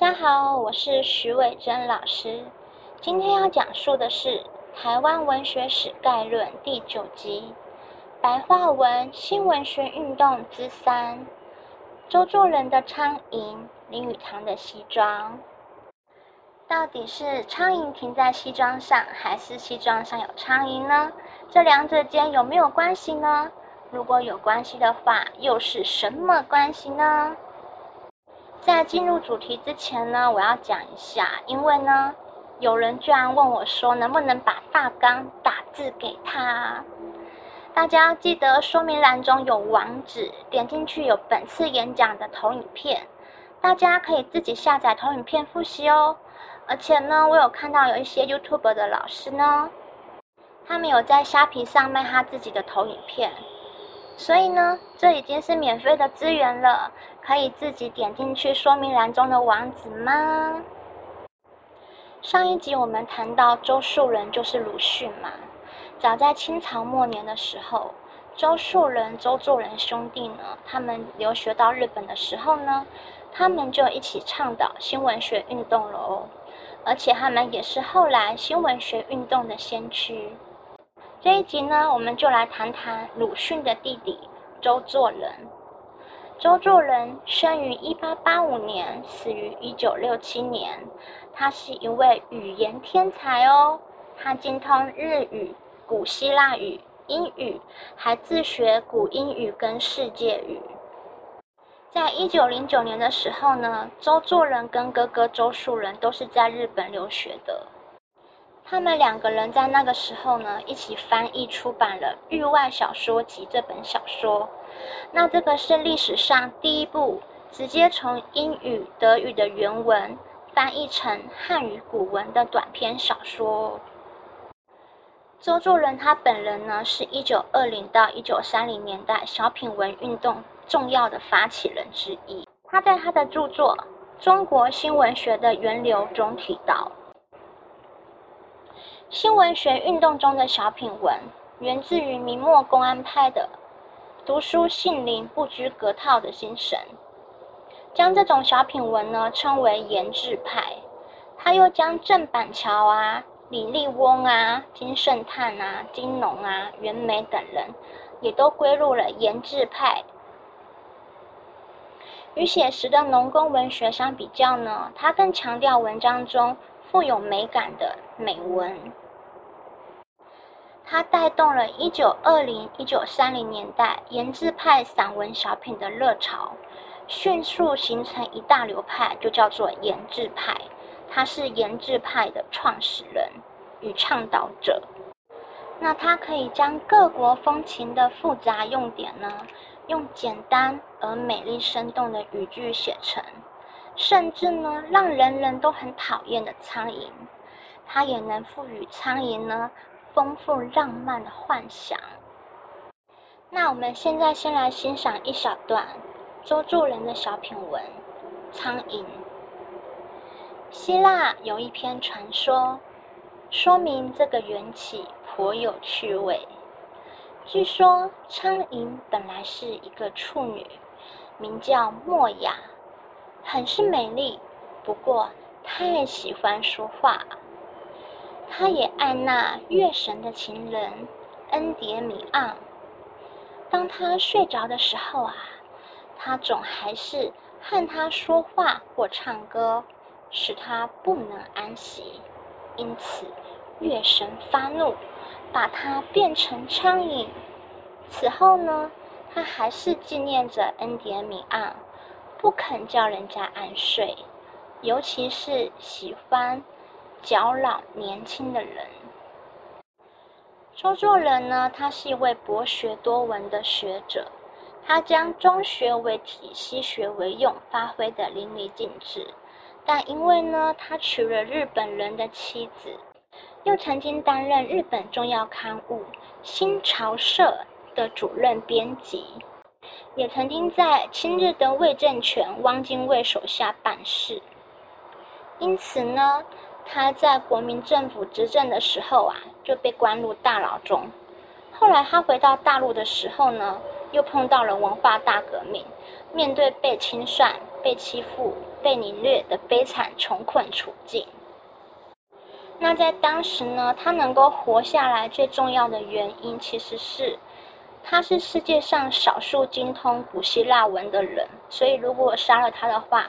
大家好，我是徐伟珍老师。今天要讲述的是《台湾文学史概论》第九集《白话文新文学运动之三》：周作人的苍蝇，林语堂的西装。到底是苍蝇停在西装上，还是西装上有苍蝇呢？这两者间有没有关系呢？如果有关系的话，又是什么关系呢？在进入主题之前呢，我要讲一下，因为呢，有人居然问我说，能不能把大纲打字给他？大家记得说明栏中有网址，点进去有本次演讲的投影片，大家可以自己下载投影片复习哦。而且呢，我有看到有一些 YouTube 的老师呢，他们有在虾皮上卖他自己的投影片。所以呢，这已经是免费的资源了，可以自己点进去说明栏中的网址吗？上一集我们谈到周树人就是鲁迅嘛，早在清朝末年的时候，周树人、周作人兄弟呢，他们留学到日本的时候呢，他们就一起倡导新文学运动了哦，而且他们也是后来新文学运动的先驱。这一集呢，我们就来谈谈鲁迅的弟弟周作人。周作人生于一八八五年，死于一九六七年。他是一位语言天才哦，他精通日语、古希腊语、英语，还自学古英语跟世界语。在一九零九年的时候呢，周作人跟哥哥周树人都是在日本留学的。他们两个人在那个时候呢，一起翻译出版了《域外小说集》这本小说。那这个是历史上第一部直接从英语、德语的原文翻译成汉语古文的短篇小说。周作人他本人呢，是一九二零到一九三零年代小品文运动重要的发起人之一。他在他的著作《中国新文学的源流》中提到。新文学运动中的小品文，源自于明末公安派的读书杏林、不拘格套的精神，将这种小品文呢称为研制派。他又将郑板桥啊、李立翁啊、金圣叹啊、金农啊、袁枚等人，也都归入了研制派。与写实的农工文学相比较呢，他更强调文章中。富有美感的美文，它带动了1920、1930年代研制派散文小品的热潮，迅速形成一大流派，就叫做研制派。他是研制派的创始人与倡导者。那他可以将各国风情的复杂用典呢，用简单而美丽生动的语句写成。甚至呢，让人人都很讨厌的苍蝇，它也能赋予苍蝇呢丰富浪漫的幻想。那我们现在先来欣赏一小段周作人的小品文《苍蝇》。希腊有一篇传说，说明这个缘起颇有趣味。据说苍蝇本来是一个处女，名叫莫雅。很是美丽，不过太喜欢说话。他也爱那月神的情人恩迭米昂。当他睡着的时候啊，他总还是和他说话或唱歌，使他不能安息。因此，月神发怒，把他变成苍蝇。此后呢，他还是纪念着恩迭米昂。不肯叫人家安睡，尤其是喜欢较老年轻的人。周作人呢，他是一位博学多闻的学者，他将中学为体，西学为用，发挥的淋漓尽致。但因为呢，他娶了日本人的妻子，又曾经担任日本重要刊物《新潮社》的主任编辑。也曾经在亲日的魏政权汪精卫手下办事，因此呢，他在国民政府执政的时候啊，就被关入大牢中。后来他回到大陆的时候呢，又碰到了文化大革命，面对被清算、被欺负、被凌虐的悲惨穷困处境。那在当时呢，他能够活下来最重要的原因，其实是他是世界上少数精通古希腊文的人，所以如果杀了他的话，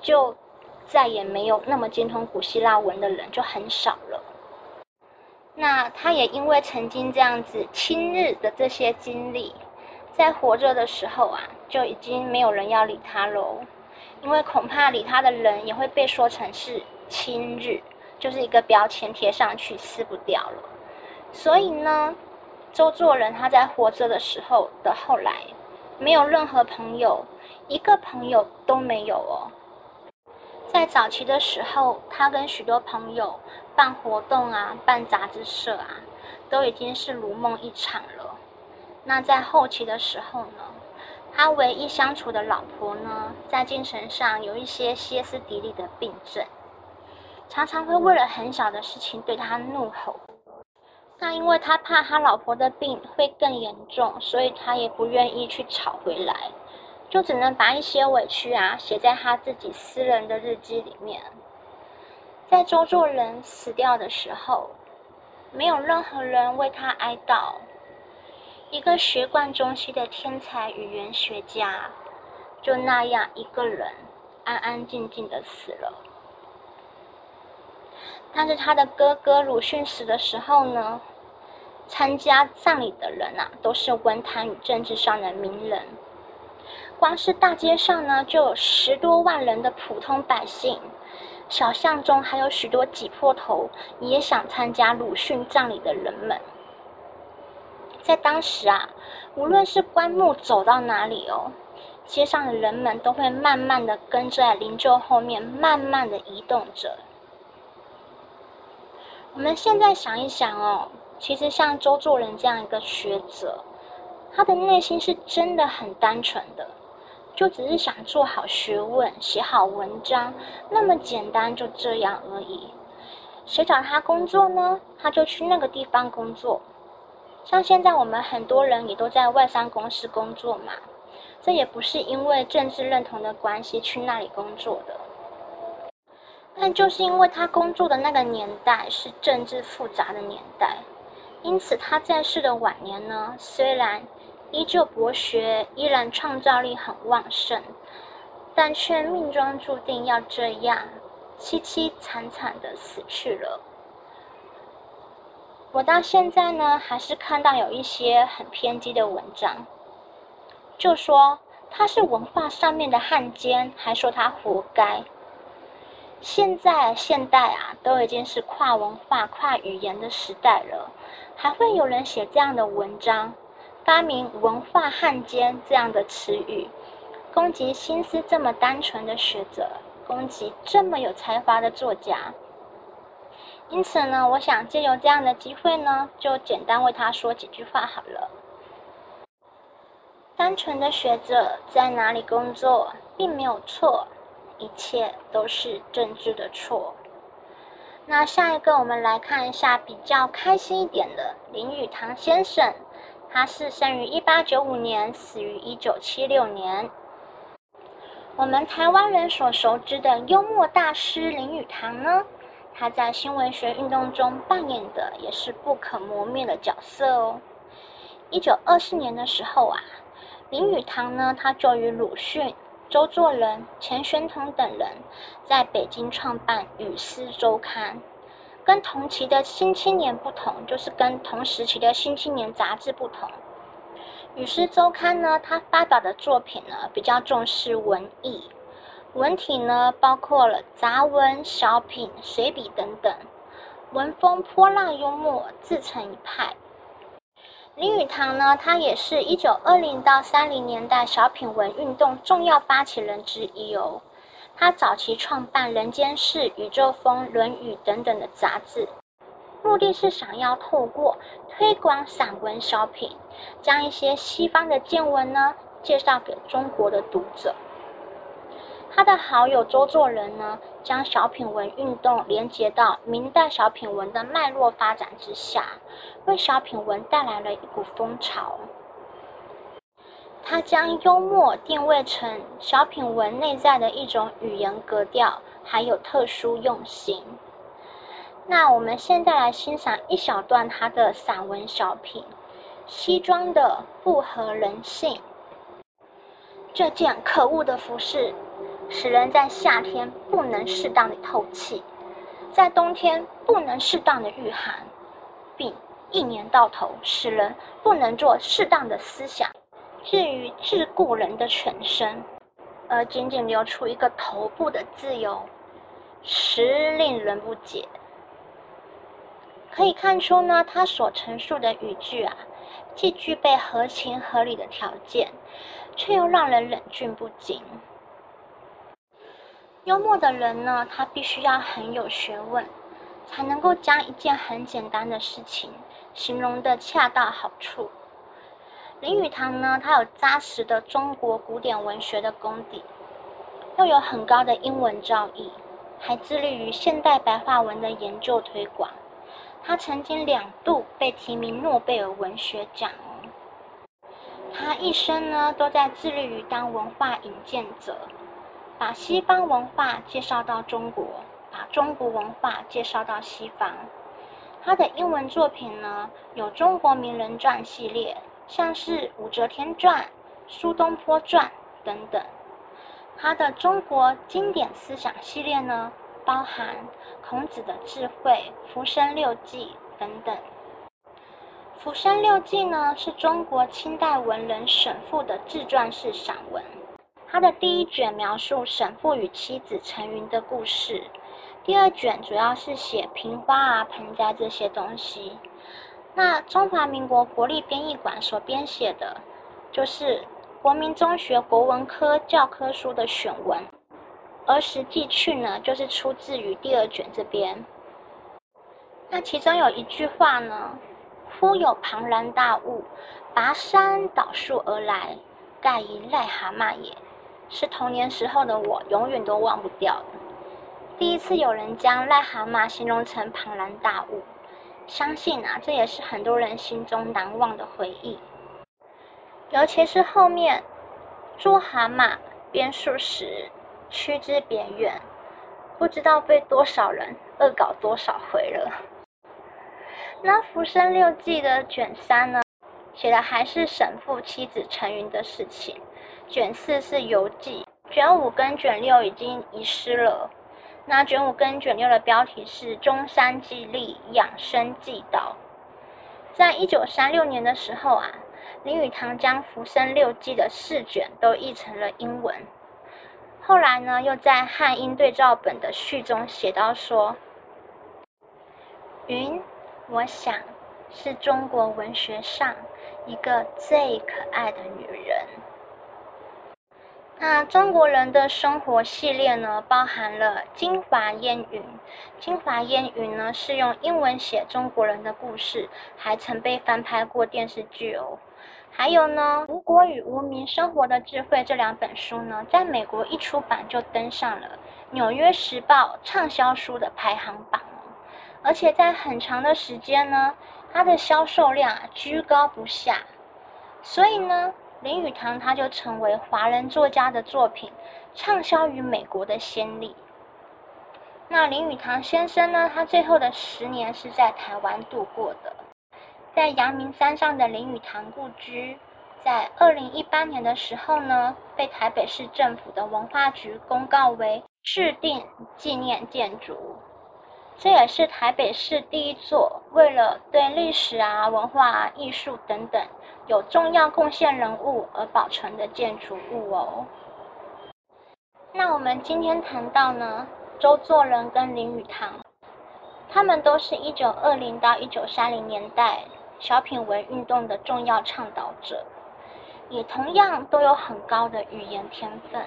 就再也没有那么精通古希腊文的人就很少了。那他也因为曾经这样子亲日的这些经历，在活着的时候啊，就已经没有人要理他喽，因为恐怕理他的人也会被说成是亲日。就是一个标签贴上去撕不掉了，所以呢，周作人他在活着的时候的后来，没有任何朋友，一个朋友都没有哦。在早期的时候，他跟许多朋友办活动啊，办杂志社啊，都已经是如梦一场了。那在后期的时候呢，他唯一相处的老婆呢，在精神上有一些歇斯底里的病症。常常会为了很小的事情对他怒吼，那因为他怕他老婆的病会更严重，所以他也不愿意去吵回来，就只能把一些委屈啊写在他自己私人的日记里面。在周作人死掉的时候，没有任何人为他哀悼，一个学贯中西的天才语言学家，就那样一个人安安静静的死了。但是他的哥哥鲁迅死的时候呢，参加葬礼的人啊，都是文坛与政治上的名人。光是大街上呢，就有十多万人的普通百姓，小巷中还有许多挤破头也想参加鲁迅葬礼的人们。在当时啊，无论是棺木走到哪里哦，街上的人们都会慢慢的跟在灵柩后面，慢慢的移动着。我们现在想一想哦，其实像周作人这样一个学者，他的内心是真的很单纯的，就只是想做好学问、写好文章，那么简单，就这样而已。谁找他工作呢？他就去那个地方工作。像现在我们很多人也都在外商公司工作嘛，这也不是因为政治认同的关系去那里工作的。但就是因为他工作的那个年代是政治复杂的年代，因此他在世的晚年呢，虽然依旧博学，依然创造力很旺盛，但却命中注定要这样凄凄惨惨的死去了。我到现在呢，还是看到有一些很偏激的文章，就说他是文化上面的汉奸，还说他活该。现在现代啊，都已经是跨文化、跨语言的时代了，还会有人写这样的文章，发明“文化汉奸”这样的词语，攻击心思这么单纯的学者，攻击这么有才华的作家。因此呢，我想借由这样的机会呢，就简单为他说几句话好了。单纯的学者在哪里工作，并没有错。一切都是政治的错。那下一个，我们来看一下比较开心一点的林语堂先生，他是生于一八九五年，死于一九七六年。我们台湾人所熟知的幽默大师林语堂呢，他在新文学运动中扮演的也是不可磨灭的角色哦。一九二四年的时候啊，林语堂呢，他就与鲁迅。周作人、钱玄同等人在北京创办《语丝周刊》，跟同期的《新青年》不同，就是跟同时期的《新青年》杂志不同，《语丝周刊》呢，它发表的作品呢比较重视文艺，文体呢包括了杂文、小品、随笔等等，文风泼辣幽默，自成一派。林语堂呢，他也是一九二零到三零年代小品文运动重要发起人之一哦。他早期创办《人间世》《宇宙风》《论语》等等的杂志，目的是想要透过推广散文小品，将一些西方的见闻呢介绍给中国的读者。他的好友周作人呢，将小品文运动连接到明代小品文的脉络发展之下，为小品文带来了一股风潮。他将幽默定位成小品文内在的一种语言格调，还有特殊用心。那我们现在来欣赏一小段他的散文小品《西装的不合人性》。这件可恶的服饰，使人在夏天不能适当的透气，在冬天不能适当的御寒，并一年到头使人不能做适当的思想。至于桎梏人的全身，而仅仅留出一个头部的自由，实令人不解。可以看出呢，他所陈述的语句啊，既具备合情合理的条件。却又让人忍俊不禁。幽默的人呢，他必须要很有学问，才能够将一件很简单的事情形容的恰到好处。林语堂呢，他有扎实的中国古典文学的功底，又有很高的英文造诣，还致力于现代白话文的研究推广。他曾经两度被提名诺贝尔文学奖。他一生呢都在致力于当文化引荐者，把西方文化介绍到中国，把中国文化介绍到西方。他的英文作品呢有中国名人传系列，像是武则天传、苏东坡传等等。他的中国经典思想系列呢包含孔子的智慧、浮生六记等等。《浮生六记》呢，是中国清代文人沈复的自传式散文。他的第一卷描述沈复与妻子陈云的故事，第二卷主要是写瓶花啊、盆栽这些东西。那中华民国国立编译馆所编写的，就是国民中学国文科教科书的选文，而实际去呢，就是出自于第二卷这边。那其中有一句话呢。忽有庞然大物，拔山倒树而来，盖一癞蛤蟆也。是童年时候的我，永远都忘不掉的。第一次有人将癞蛤蟆形容成庞然大物，相信啊，这也是很多人心中难忘的回忆。尤其是后面，捉蛤蟆编数时，驱之别院，不知道被多少人恶搞多少回了。那《浮生六记》的卷三呢，写的还是沈复妻子陈云的事情；卷四是游记，卷五跟卷六已经遗失了。那卷五跟卷六的标题是《中山记历养生记道》。在一九三六年的时候啊，林语堂将《浮生六记》的四卷都译成了英文。后来呢，又在汉英对照本的序中写到说：“云。”我想，是中国文学上一个最可爱的女人。那中国人的生活系列呢，包含了《京华烟云》。《京华烟云》呢是用英文写中国人的故事，还曾被翻拍过电视剧哦。还有呢，《吴国与无名生活的智慧》这两本书呢，在美国一出版就登上了《纽约时报》畅销书的排行榜。而且在很长的时间呢，它的销售量居高不下，所以呢，林语堂他就成为华人作家的作品畅销于美国的先例。那林语堂先生呢，他最后的十年是在台湾度过的，在阳明山上的林语堂故居，在二零一八年的时候呢，被台北市政府的文化局公告为市定纪念建筑。这也是台北市第一座为了对历史啊、文化、啊、艺术等等有重要贡献人物而保存的建筑物哦。那我们今天谈到呢，周作人跟林语堂，他们都是一九二零到一九三零年代小品文运动的重要倡导者，也同样都有很高的语言天分，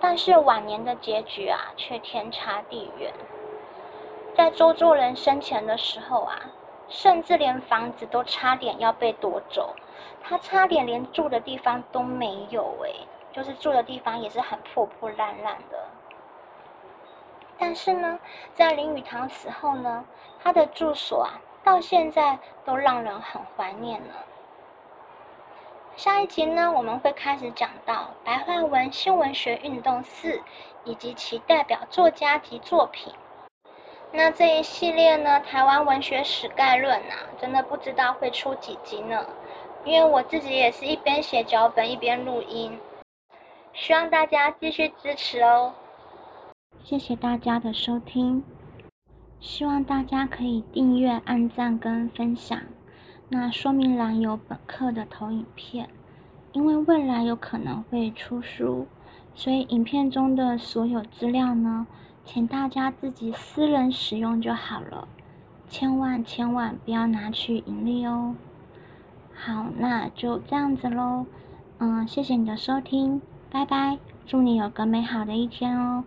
但是晚年的结局啊，却天差地远。在周作人生前的时候啊，甚至连房子都差点要被夺走，他差点连住的地方都没有哎，就是住的地方也是很破破烂烂的。但是呢，在林语堂死后呢，他的住所啊，到现在都让人很怀念呢。下一集呢，我们会开始讲到白话文新文学运动四以及其代表作家及作品。那这一系列呢，台湾文学史概论啊，真的不知道会出几集呢？因为我自己也是一边写脚本一边录音，希望大家继续支持哦。谢谢大家的收听，希望大家可以订阅、按赞跟分享。那说明栏有本课的投影片，因为未来有可能会出书，所以影片中的所有资料呢。请大家自己私人使用就好了，千万千万不要拿去盈利哦。好，那就这样子喽。嗯，谢谢你的收听，拜拜，祝你有个美好的一天哦。